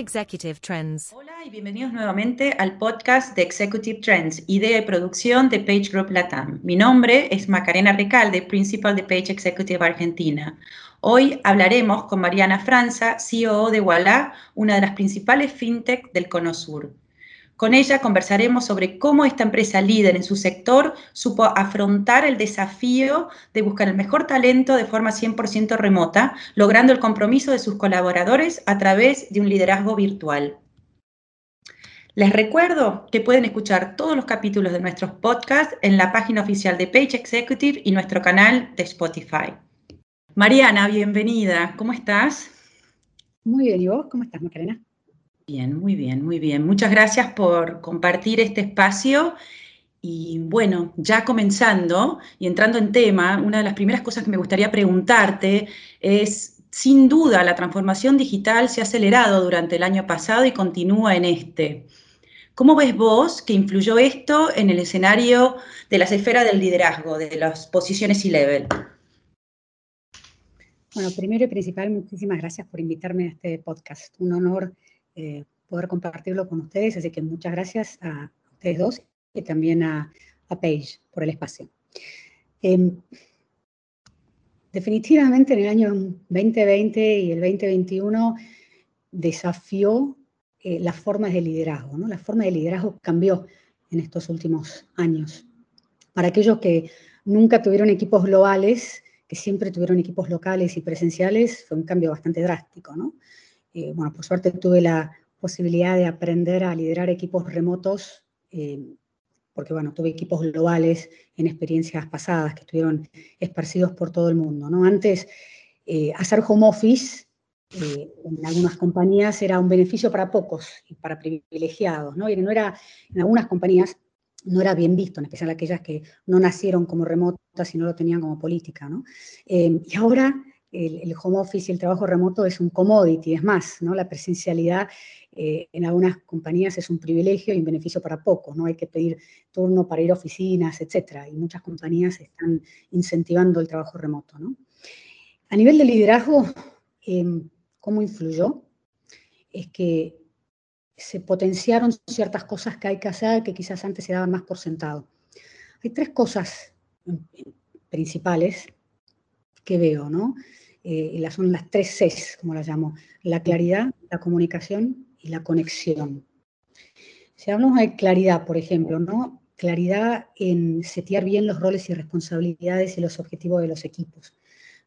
Executive Trends. Hola y bienvenidos nuevamente al podcast de Executive Trends, idea y producción de Page Group Latam. Mi nombre es Macarena Recalde, Principal de Page Executive Argentina. Hoy hablaremos con Mariana Franza, CEO de Walla, una de las principales fintech del Cono Sur. Con ella conversaremos sobre cómo esta empresa líder en su sector supo afrontar el desafío de buscar el mejor talento de forma 100% remota, logrando el compromiso de sus colaboradores a través de un liderazgo virtual. Les recuerdo que pueden escuchar todos los capítulos de nuestros podcasts en la página oficial de Page Executive y nuestro canal de Spotify. Mariana, bienvenida. ¿Cómo estás? Muy bien, ¿y vos? ¿Cómo estás, Macarena? Bien, muy bien, muy bien. Muchas gracias por compartir este espacio. Y bueno, ya comenzando y entrando en tema, una de las primeras cosas que me gustaría preguntarte es, sin duda, la transformación digital se ha acelerado durante el año pasado y continúa en este. ¿Cómo ves vos que influyó esto en el escenario de las esferas del liderazgo, de las posiciones y level Bueno, primero y principal, muchísimas gracias por invitarme a este podcast. Un honor eh, poder compartirlo con ustedes. Así que muchas gracias a ustedes dos y también a, a Paige por el espacio. Em, definitivamente en el año 2020 y el 2021 desafió eh, las formas de liderazgo. ¿no? La forma de liderazgo cambió en estos últimos años. Para aquellos que nunca tuvieron equipos globales, que siempre tuvieron equipos locales y presenciales, fue un cambio bastante drástico. ¿no? Eh, bueno, por suerte tuve la posibilidad de aprender a liderar equipos remotos, eh, porque bueno, tuve equipos globales en experiencias pasadas que estuvieron esparcidos por todo el mundo. ¿no? Antes, eh, hacer home office en algunas compañías era un beneficio para pocos y para privilegiados, ¿no? Y no era, en algunas compañías no era bien visto, en especial aquellas que no nacieron como remotas y no lo tenían como política, ¿no? y ahora el, home office y el trabajo remoto es un commodity, es más. La presencialidad eh, en algunas compañías es un privilegio y un beneficio para pocos, ¿no? Hay que pedir turno para ir a oficinas, etcétera, y muchas compañías están incentivando el trabajo remoto. A nivel de liderazgo, em, ¿cómo influyó? Es que se potenciaron ciertas cosas que hay que hacer que quizás antes se daban más por sentado. Hay tres cosas em, principales que veo, ¿no? eh, son las tres Cs, como las llamo, la claridad, la comunicación y la conexión. Si hablamos de claridad, por ejemplo, ¿no? claridad en setear bien los roles y responsabilidades y los objetivos de los equipos,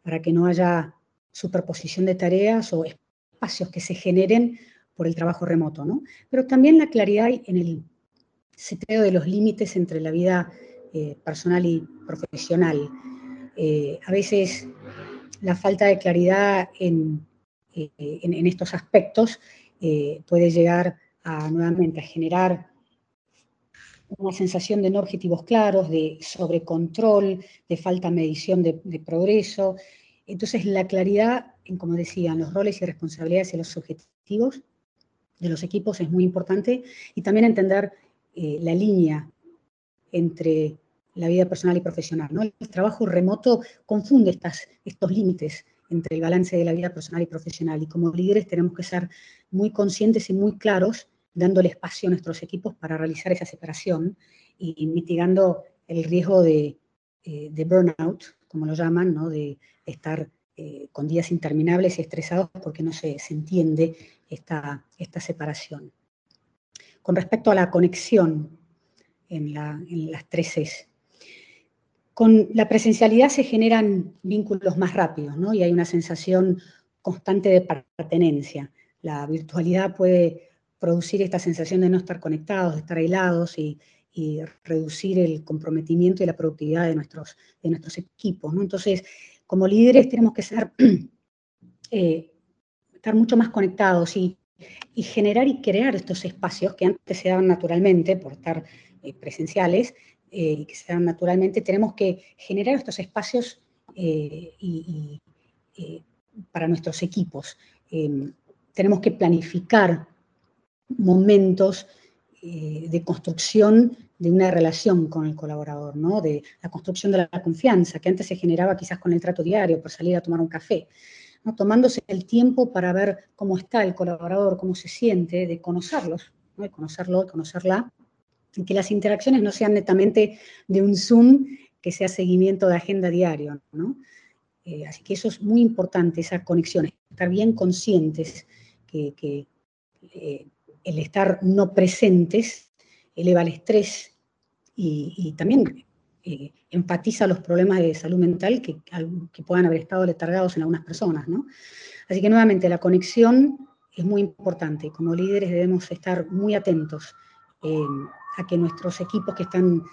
para que no haya superposición de tareas o espacios que se generen por el trabajo remoto, ¿no? Pero también la claridad en el seteo de los límites entre la vida eh, personal y profesional. Eh, a veces la falta de claridad en, eh, estos aspectos eh, puede llegar a, nuevamente a generar una sensación de no objetivos claros, de sobrecontrol, de falta de medición de, progreso. Entonces, la claridad, en, como decía, los roles y responsabilidades y los objetivos de los equipos es muy importante y también entender la línea entre la vida personal y profesional. ¿no? El trabajo remoto confunde estas, estos límites entre el balance de la vida personal y profesional y como líderes tenemos que ser muy conscientes y muy claros dándole espacio a nuestros equipos para realizar esa separación y, mitigando el riesgo de, eh, de, burnout, como lo llaman, ¿no? de estar eh, con días interminables y estresados porque no se, se entiende esta, esta separación. Con respecto a la conexión en, en las tres S, con la presencialidad se generan vínculos más rápidos, ¿no? Y hay una sensación constante de pertenencia. La virtualidad puede producir esta sensación de no estar conectados, de estar aislados y, reducir el comprometimiento y la productividad de nuestros, de nuestros equipos. Entonces, como líderes tenemos que ser, eh, estar mucho más conectados y, generar y crear estos espacios que antes se daban naturalmente por estar eh, presenciales, eh, que se dan naturalmente, tenemos que generar estos espacios eh, y, eh, para nuestros equipos. tenemos que planificar momentos de construcción de una relación con el colaborador, ¿no? de la construcción de la confianza, que antes se generaba quizás con el trato diario, por salir a tomar un café. tomándose el tiempo para ver cómo está el colaborador, cómo se siente, de conocerlos, de conocerlo, de conocerla, que las interacciones no sean netamente de un Zoom que sea seguimiento de agenda diario. Eh, así que eso es muy importante, esa conexión, estar bien conscientes que, eh, el estar no presentes eleva el estrés y, también eh, empatiza los problemas de salud mental que, puedan haber estado letargados en algunas personas. Así que nuevamente la conexión es muy importante. Como líderes debemos estar muy atentos a que nuestros equipos que están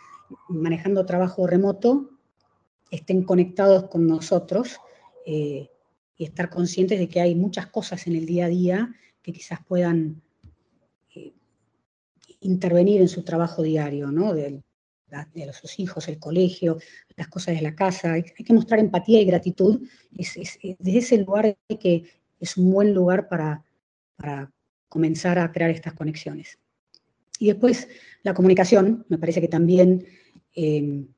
manejando trabajo remoto estén conectados con nosotros eh, y estar conscientes de que hay muchas cosas en el día a día que quizás puedan intervenir en su trabajo diario, ¿no? De, de sus hijos, el colegio, las cosas de la casa. Hay, que mostrar empatía y gratitud. Es, desde ese lugar que es un buen lugar para, para comenzar a crear estas conexiones. Y después la comunicación, me parece que también em,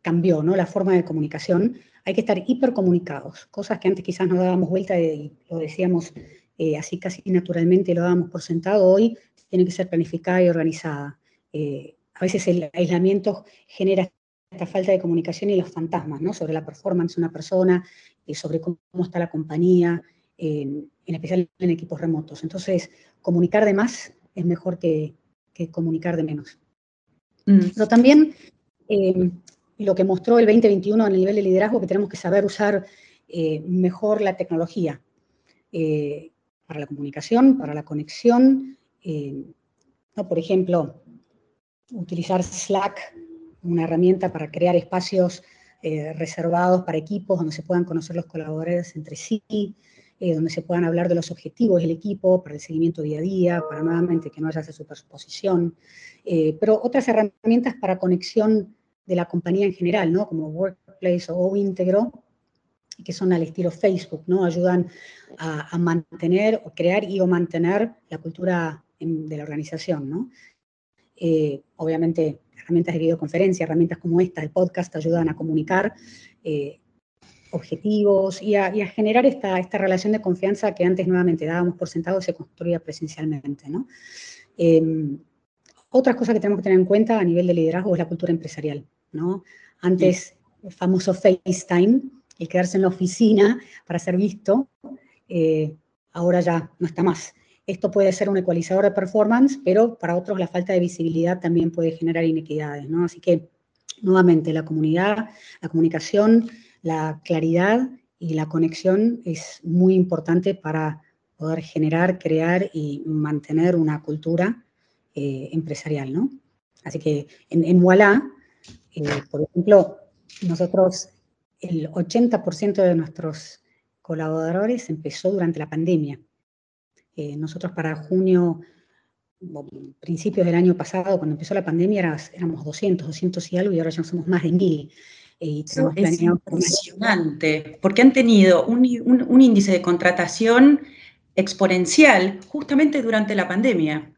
cambió, ¿no? La forma de comunicación. Hay que estar hipercomunicados, cosas que antes quizás no dábamos vuelta y lo decíamos eh, así casi naturalmente, lo dábamos por sentado. Hoy tiene que ser planificada y organizada. Eh, a veces el aislamiento genera esta falta de comunicación y los fantasmas, ¿no? Sobre la performance de una persona, y sobre cómo, está la compañía, en especial en equipos remotos. Entonces, comunicar de más es mejor que, comunicar de menos. Mm. Pero también eh, lo que mostró el 2021 en el nivel de liderazgo, que tenemos que saber usar eh, mejor la tecnología para la comunicación, para la conexión, eh, ¿no? por ejemplo, utilizar Slack, una herramienta para crear espacios eh, reservados para equipos donde se puedan conocer los colaboradores entre sí, eh, donde se puedan hablar de los objetivos del equipo, para el seguimiento día a día, para nuevamente que no haya esa superposición, pero otras herramientas para conexión de la compañía en general, ¿no? como Workplace o Íntegro, que son al estilo Facebook, ¿no? ayudan a, mantener o crear y o mantener la cultura de la organización, ¿no? Eh, obviamente, herramientas de videoconferencia, herramientas como esta, el podcast, ayudan a comunicar eh, objetivos y a, generar esta, esta, relación de confianza que antes nuevamente dábamos por sentado se construía presencialmente, ¿no? Em, otras cosas que tenemos que tener en cuenta a nivel de liderazgo es la cultura empresarial, ¿no? Antes, el famoso FaceTime, el quedarse en la oficina para ser visto, eh, ahora ya no está más. Esto puede ser un ecualizador de performance, pero para otros la falta de visibilidad también puede generar inequidades, ¿no? Así que, nuevamente, la comunidad, la comunicación, la claridad y la conexión es muy importante para poder generar, crear y mantener una cultura eh, empresarial, ¿no? Así que en, en eh, por ejemplo, nosotros, el 80% de nuestros colaboradores empezó durante la pandemia. Eh, nosotros para junio, principios del año pasado, cuando empezó la pandemia, éramos 200, 200 y algo, y ahora ya somos más de 1000. Eh, es impresionante, porque han tenido un, índice de contratación exponencial justamente durante la pandemia.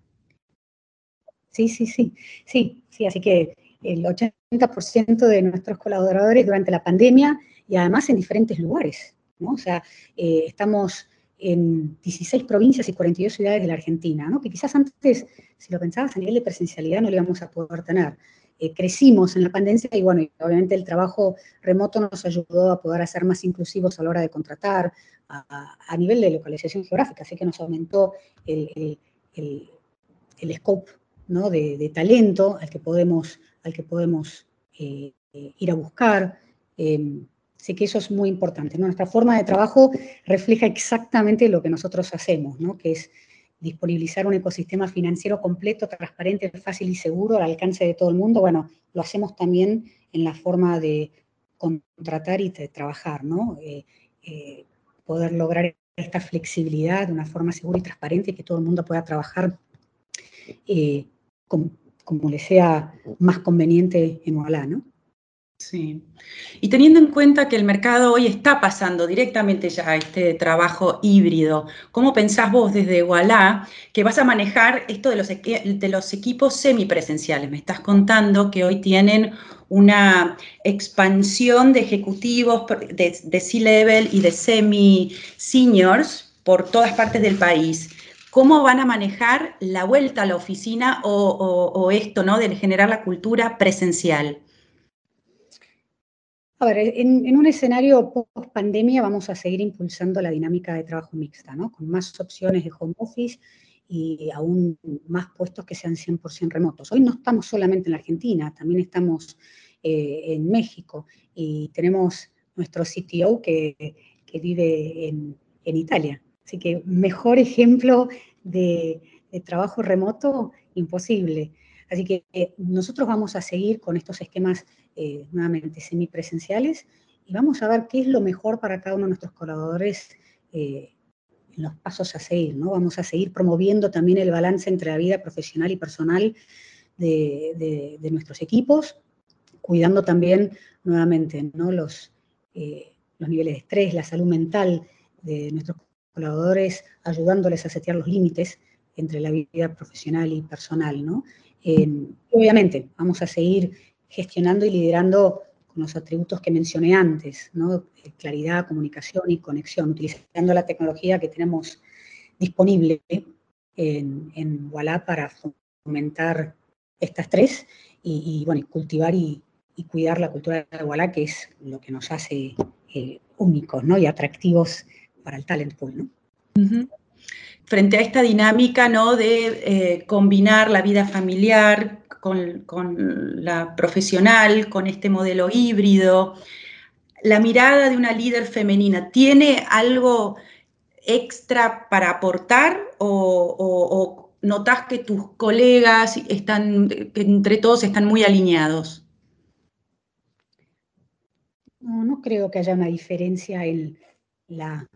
Sí, sí, sí, sí, sí, así que el 80% de nuestros colaboradores durante la pandemia y además en diferentes lugares, ¿no? O sea, eh, estamos en 16 provincias y 42 ciudades de la Argentina, ¿no? que quizás antes, si lo pensabas a nivel de presencialidad, no lo íbamos a poder tener. Eh, crecimos en la pandemia y bueno, obviamente el trabajo remoto nos ayudó a poder ser más inclusivos a la hora de contratar a, nivel de localización geográfica, así que nos aumentó el, el, scope ¿no? de, talento al que podemos, al que podemos eh, ir a buscar. Así que eso es muy importante. Nuestra forma de trabajo refleja exactamente lo que nosotros hacemos, ¿no? que es disponibilizar un ecosistema financiero completo, transparente, fácil y seguro al alcance de todo el mundo. Bueno, lo hacemos también en la forma de contratar y de trabajar, ¿no? Eh, eh, poder lograr esta flexibilidad de una forma segura y transparente y que todo el mundo pueda trabajar eh, como, como, le sea más conveniente en Ojalá, ¿no? Sí. Y teniendo en cuenta que el mercado hoy está pasando directamente ya a este trabajo híbrido, ¿cómo pensás vos desde Wallah que vas a manejar esto de los, de los equipos semipresenciales? Me estás contando que hoy tienen una expansión de ejecutivos de, C-level y de semi-seniors por todas partes del país. ¿Cómo van a manejar la vuelta a la oficina o, esto, ¿no? De generar la cultura presencial. A ver, en, un escenario post pandemia vamos a seguir impulsando la dinámica de trabajo mixta, ¿no? Con más opciones de home office y aún más puestos que sean 100% remotos. Hoy no estamos solamente en la Argentina, también estamos eh, en México y tenemos nuestro CTO que, vive en, Italia. Así que mejor ejemplo de, trabajo remoto imposible. Así que eh, nosotros vamos a seguir con estos esquemas eh, nuevamente semipresenciales y vamos a ver qué es lo mejor para cada uno de nuestros colaboradores los pasos a seguir, ¿no? Vamos a seguir promoviendo también el balance entre la vida profesional y personal de, nuestros equipos, cuidando también nuevamente ¿no? los, eh, los niveles de estrés, la salud mental de nuestros colaboradores, ayudándoles a setear los límites entre la vida profesional y personal. ¿no? Obviamente, vamos a seguir gestionando y liderando los atributos que mencioné antes, ¿no? Eh, claridad, comunicación y conexión, utilizando la tecnología que tenemos disponible en, en para fomentar estas tres y, bueno, cultivar y, cuidar la cultura de Walla, que es lo que nos hace eh, únicos ¿no? y atractivos para el talent pool. Frente a esta dinámica ¿no? de eh, combinar la vida familiar con, la profesional, con este modelo híbrido. La mirada de una líder femenina, ¿tiene algo extra para aportar o, notas que tus colegas están, que entre todos están muy alineados? No creo que haya una diferencia en la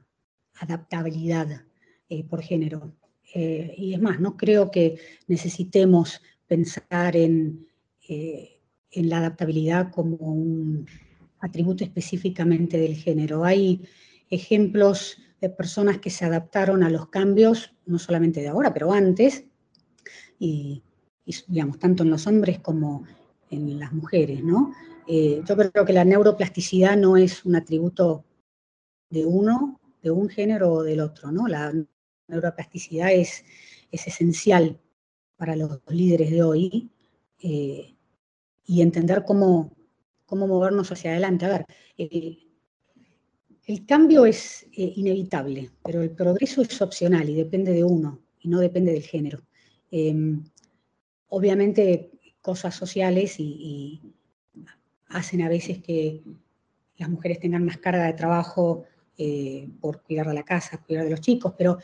adaptabilidad eh, por género. Eh, y es más, no creo que necesitemos pensar en, eh, en la adaptabilidad como un atributo específicamente del género. Hay ejemplos de personas que se adaptaron a los cambios, no solamente de ahora, pero antes, y, digamos, tanto en los hombres como en las mujeres, ¿no? Yo creo que la neuroplasticidad no es un atributo de uno, de un género o del otro, ¿no? La neuroplasticidad es, es esencial para los líderes de hoy eh, y entender cómo, cómo movernos hacia adelante. A ver, el, cambio es eh, inevitable, pero el progreso es opcional y depende de uno y no depende del género. Em, obviamente cosas sociales y, hacen a veces que las mujeres tengan más carga de trabajo eh, por cuidar de la casa, cuidar de los chicos, pero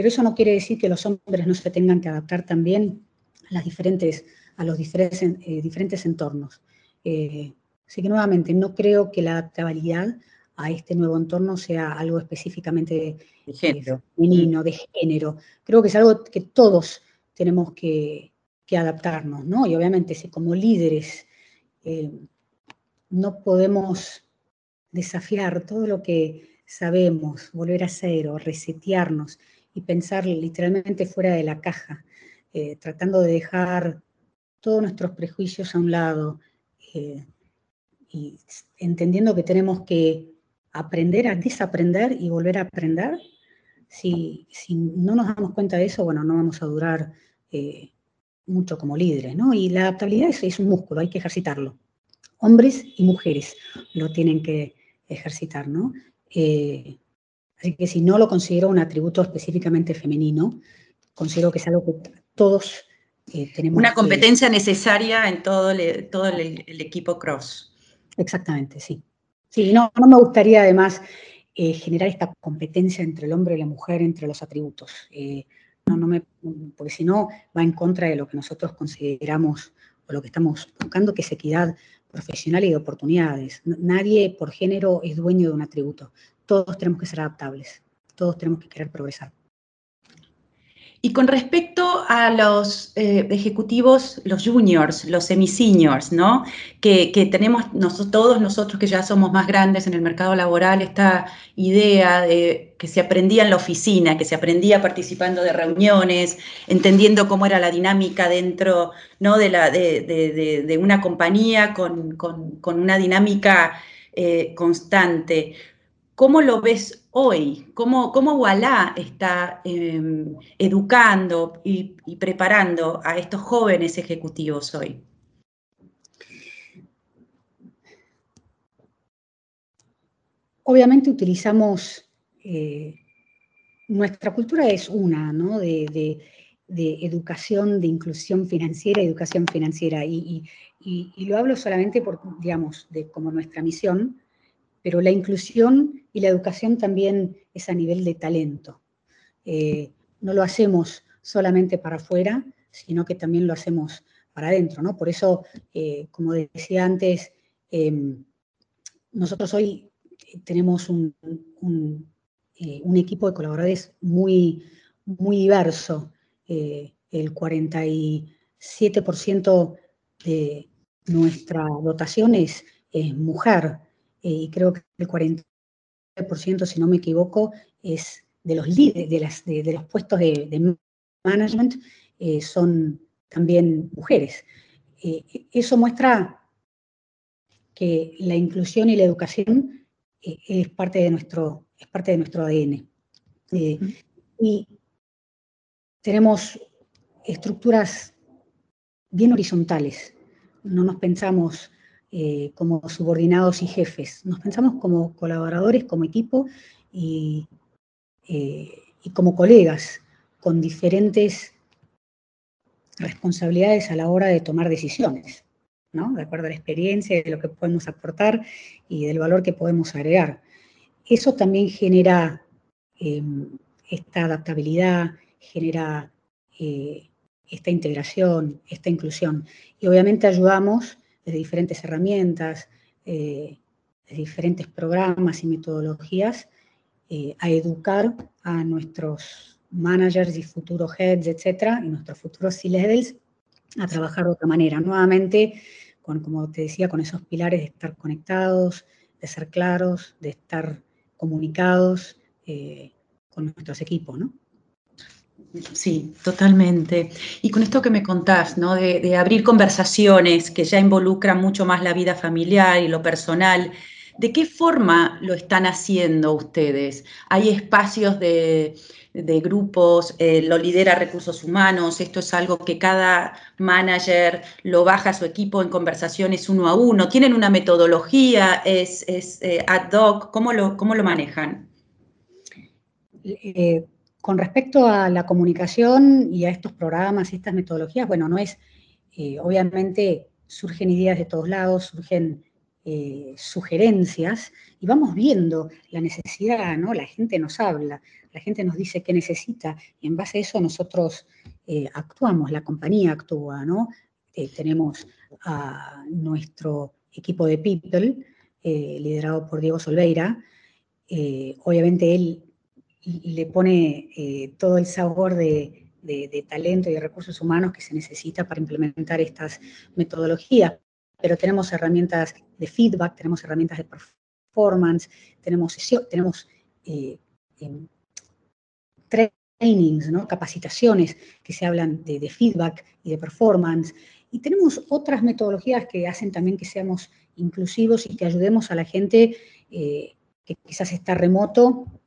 pero eso no quiere decir que los hombres no se tengan que adaptar también a, las diferentes, a los diferentes, eh, diferentes entornos. Eh, así que nuevamente, no creo que la adaptabilidad a este nuevo entorno sea algo específicamente de género. femenino, de género. Creo que es algo que todos tenemos que, adaptarnos, ¿no? Y obviamente si como líderes eh, no podemos desafiar todo lo que sabemos, volver a cero, resetearnos y pensar literalmente fuera de la caja, eh, tratando de dejar todos nuestros prejuicios a un lado eh, y entendiendo que tenemos que aprender a desaprender y volver a aprender. Si, no nos damos cuenta de eso, bueno, no vamos a durar eh, mucho como líderes, ¿no? Y la adaptabilidad es, es un músculo, hay que ejercitarlo. Hombres y mujeres lo tienen que ejercitar, ¿no? Así que si no lo considero un atributo específicamente femenino, considero que es algo que todos eh, tenemos. Una competencia necesaria en todo, el, todo el, equipo cross. Exactamente, sí. Sí, no, no me gustaría además eh, generar esta competencia entre el hombre y la mujer, entre los atributos. Eh, no, no me, porque si no va en contra de lo que nosotros consideramos o lo que estamos buscando, que es equidad profesional y de oportunidades. Nadie por género es dueño de un atributo todos tenemos que ser adaptables, todos tenemos que querer progresar. Y con respecto a los eh, ejecutivos, los juniors, los semi-seniors, ¿no? Que, tenemos todos nosotros que ya somos más grandes en el mercado laboral, esta idea de que se aprendía en la oficina, que se aprendía participando de reuniones, entendiendo cómo era la dinámica dentro de, una compañía con, una dinámica eh, constante. ¿Cómo lo ves hoy? ¿Cómo, cómo está em, educando y, preparando a estos jóvenes ejecutivos hoy? Obviamente utilizamos, eh, nuestra cultura es una, ¿no? De, educación, de inclusión financiera, educación financiera, y, y, lo hablo solamente por, digamos, de como nuestra misión, pero la inclusión y la educación también es a nivel de talento. Eh, no lo hacemos solamente para afuera, sino que también lo hacemos para adentro, ¿no? Por eso, eh, como decía antes, em, nosotros hoy tenemos un, eh, un, equipo de colaboradores muy, muy diverso. el 47% de nuestra dotación es, mujer, eh, y creo que el 40%, si no me equivoco, es de los líderes, de, las, de, los puestos de, management, eh, son también mujeres. Eh, eso muestra que la inclusión y la educación es, parte de nuestro, es parte de nuestro ADN. y tenemos estructuras bien horizontales. No nos pensamos eh, como subordinados y jefes. Nos pensamos como colaboradores, como equipo y, eh, como colegas con diferentes responsabilidades a la hora de tomar decisiones, ¿no? de acuerdo a la experiencia, de lo que podemos aportar y del valor que podemos agregar. Eso también genera em, esta adaptabilidad, genera eh, esta integración, esta inclusión. Y obviamente ayudamos de diferentes herramientas, eh, de diferentes programas y metodologías, eh, a educar a nuestros managers y futuros heads, etcétera, y nuestros futuros C-levels a trabajar de otra manera. Nuevamente, con, como te decía, con esos pilares de estar conectados, de ser claros, de estar comunicados eh, con nuestros equipos, ¿no? Sí, totalmente. Y con esto que me contás, ¿no? De, abrir conversaciones que ya involucran mucho más la vida familiar y lo personal, ¿de qué forma lo están haciendo ustedes? ¿Hay espacios de, grupos? Eh, ¿Lo lidera recursos humanos? ¿Esto es algo que cada manager lo baja a su equipo en conversaciones uno a uno? ¿Tienen una metodología? ¿Es, eh, ad hoc? ¿Cómo lo, cómo lo manejan? Eh, con respecto a la comunicación y a estos programas y estas metodologías, bueno, no es, eh, obviamente surgen ideas de todos lados, surgen eh, sugerencias y vamos viendo la necesidad, ¿no? La gente nos habla, la gente nos dice qué necesita y en base a eso nosotros eh, actuamos, la compañía actúa, ¿no? tenemos a nuestro equipo de People, liderado por Diego Solveira, obviamente él le pone eh, todo el sabor de, talento y de recursos humanos que se necesita para implementar estas metodologías. Pero tenemos herramientas de feedback, tenemos herramientas de performance, tenemos, tenemos eh, em, trainings, ¿no? capacitaciones que se hablan de, feedback y de performance. Y tenemos otras metodologías que hacen también que seamos inclusivos y que ayudemos a la gente eh, que quizás está remoto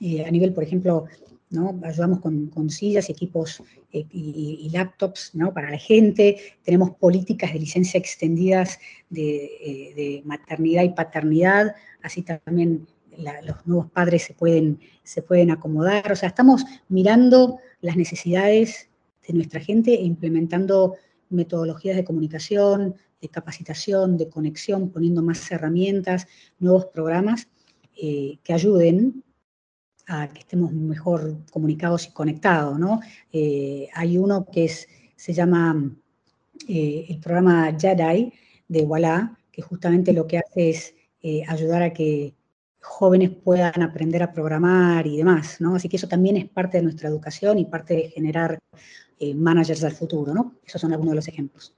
a nivel, por ejemplo, ¿no? ayudamos con, sillas, equipos eh, y, laptops ¿no? para la gente, tenemos políticas de licencia extendidas de, eh, maternidad y paternidad, así también los nuevos padres se pueden, se pueden acomodar, o sea, estamos mirando las necesidades de nuestra gente e implementando metodologías de comunicación, de capacitación, de conexión, poniendo más herramientas, nuevos programas eh, que ayuden a que estemos mejor comunicados y conectados, ¿no? Eh, hay uno que es, se llama eh, el programa Jedi de Walla, que justamente lo que hace es eh, ayudar a que jóvenes puedan aprender a programar y demás, ¿no? Así que eso también es parte de nuestra educación y parte de generar managers del futuro, ¿no? Esos son algunos de los ejemplos.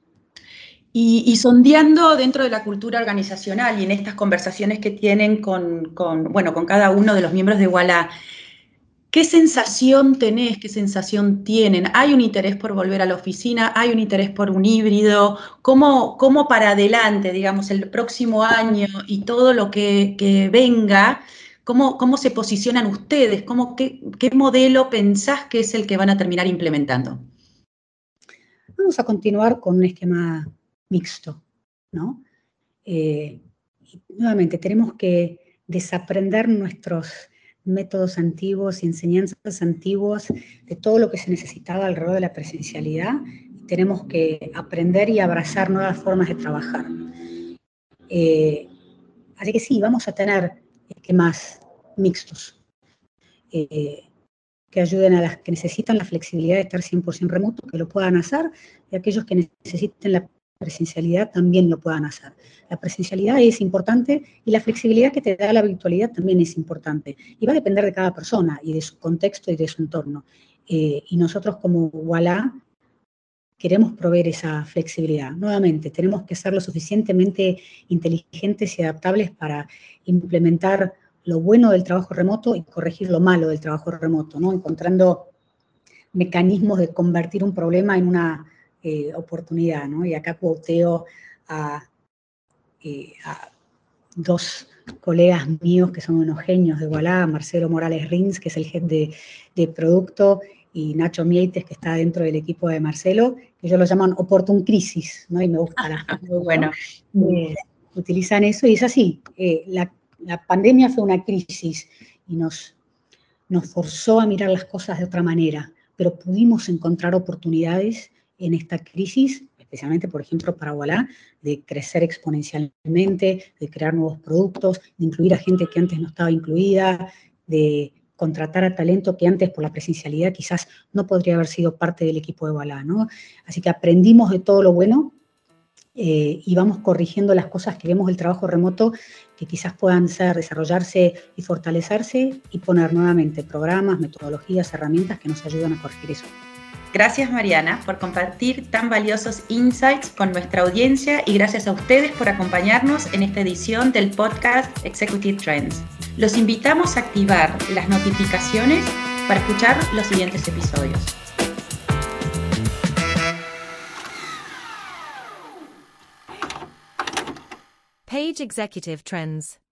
Y, sondeando dentro de la cultura organizacional y en estas conversaciones que tienen con, bueno, con cada uno de los miembros de Walla, ¿qué sensación tenés? ¿Qué sensación tienen? ¿Hay un interés por volver a la oficina? ¿Hay un interés por un híbrido? ¿Cómo, cómo para adelante, digamos, el próximo año y todo lo que, venga? ¿Cómo, ¿Cómo, se posicionan ustedes? ¿Cómo, qué, ¿Qué modelo pensás que es el que van a terminar implementando? Vamos a continuar con un esquema mixto, ¿no? Eh, nuevamente, tenemos que desaprender nuestros métodos antiguos y enseñanzas antiguas de todo lo que se necesitaba alrededor de la presencialidad. Tenemos que aprender y abrazar nuevas formas de trabajar. Eh, así que sí, vamos a tener esquemas mixtos eh, que ayuden a las que necesitan la flexibilidad de estar 100% remoto, que lo puedan hacer, y aquellos que necesiten la presencialidad también lo puedan hacer. La presencialidad es importante y la flexibilidad que te da la virtualidad también es importante. Y va a depender de cada persona y de su contexto y de su entorno. Eh, y nosotros como Walla queremos proveer esa flexibilidad. Nuevamente, tenemos que ser lo suficientemente inteligentes y adaptables para implementar lo bueno del trabajo remoto y corregir lo malo del trabajo remoto, ¿no? encontrando mecanismos de convertir un problema en una eh, oportunidad, ¿no? Y acá cuoteo eh, a, dos colegas míos que son unos genios de Wallah, Marcelo Morales Rins, que es el jefe de, producto, y Nacho Mieites, que está dentro del equipo de Marcelo, que ellos lo llaman Oportun Crisis, ¿no? Y me gusta la Muy bueno. Eh, utilizan eso y es así. la, pandemia fue una crisis y nos, nos forzó a mirar las cosas de otra manera, pero pudimos encontrar oportunidades en esta crisis, especialmente, por ejemplo, para Walla, de crecer exponencialmente, de crear nuevos productos, de incluir a gente que antes no estaba incluida, de contratar a talento que antes por la presencialidad quizás no podría haber sido parte del equipo de Walla, ¿no? Así que aprendimos de todo lo bueno eh, y vamos corrigiendo las cosas que vemos del trabajo remoto que quizás puedan ser, desarrollarse y fortalecerse y poner nuevamente programas, metodologías, herramientas que nos ayudan a corregir eso. Gracias Mariana por compartir tan valiosos insights con nuestra audiencia y gracias a ustedes por acompañarnos en esta edición del podcast Executive Trends. Los invitamos a activar las notificaciones para escuchar los siguientes episodios. Page Executive Trends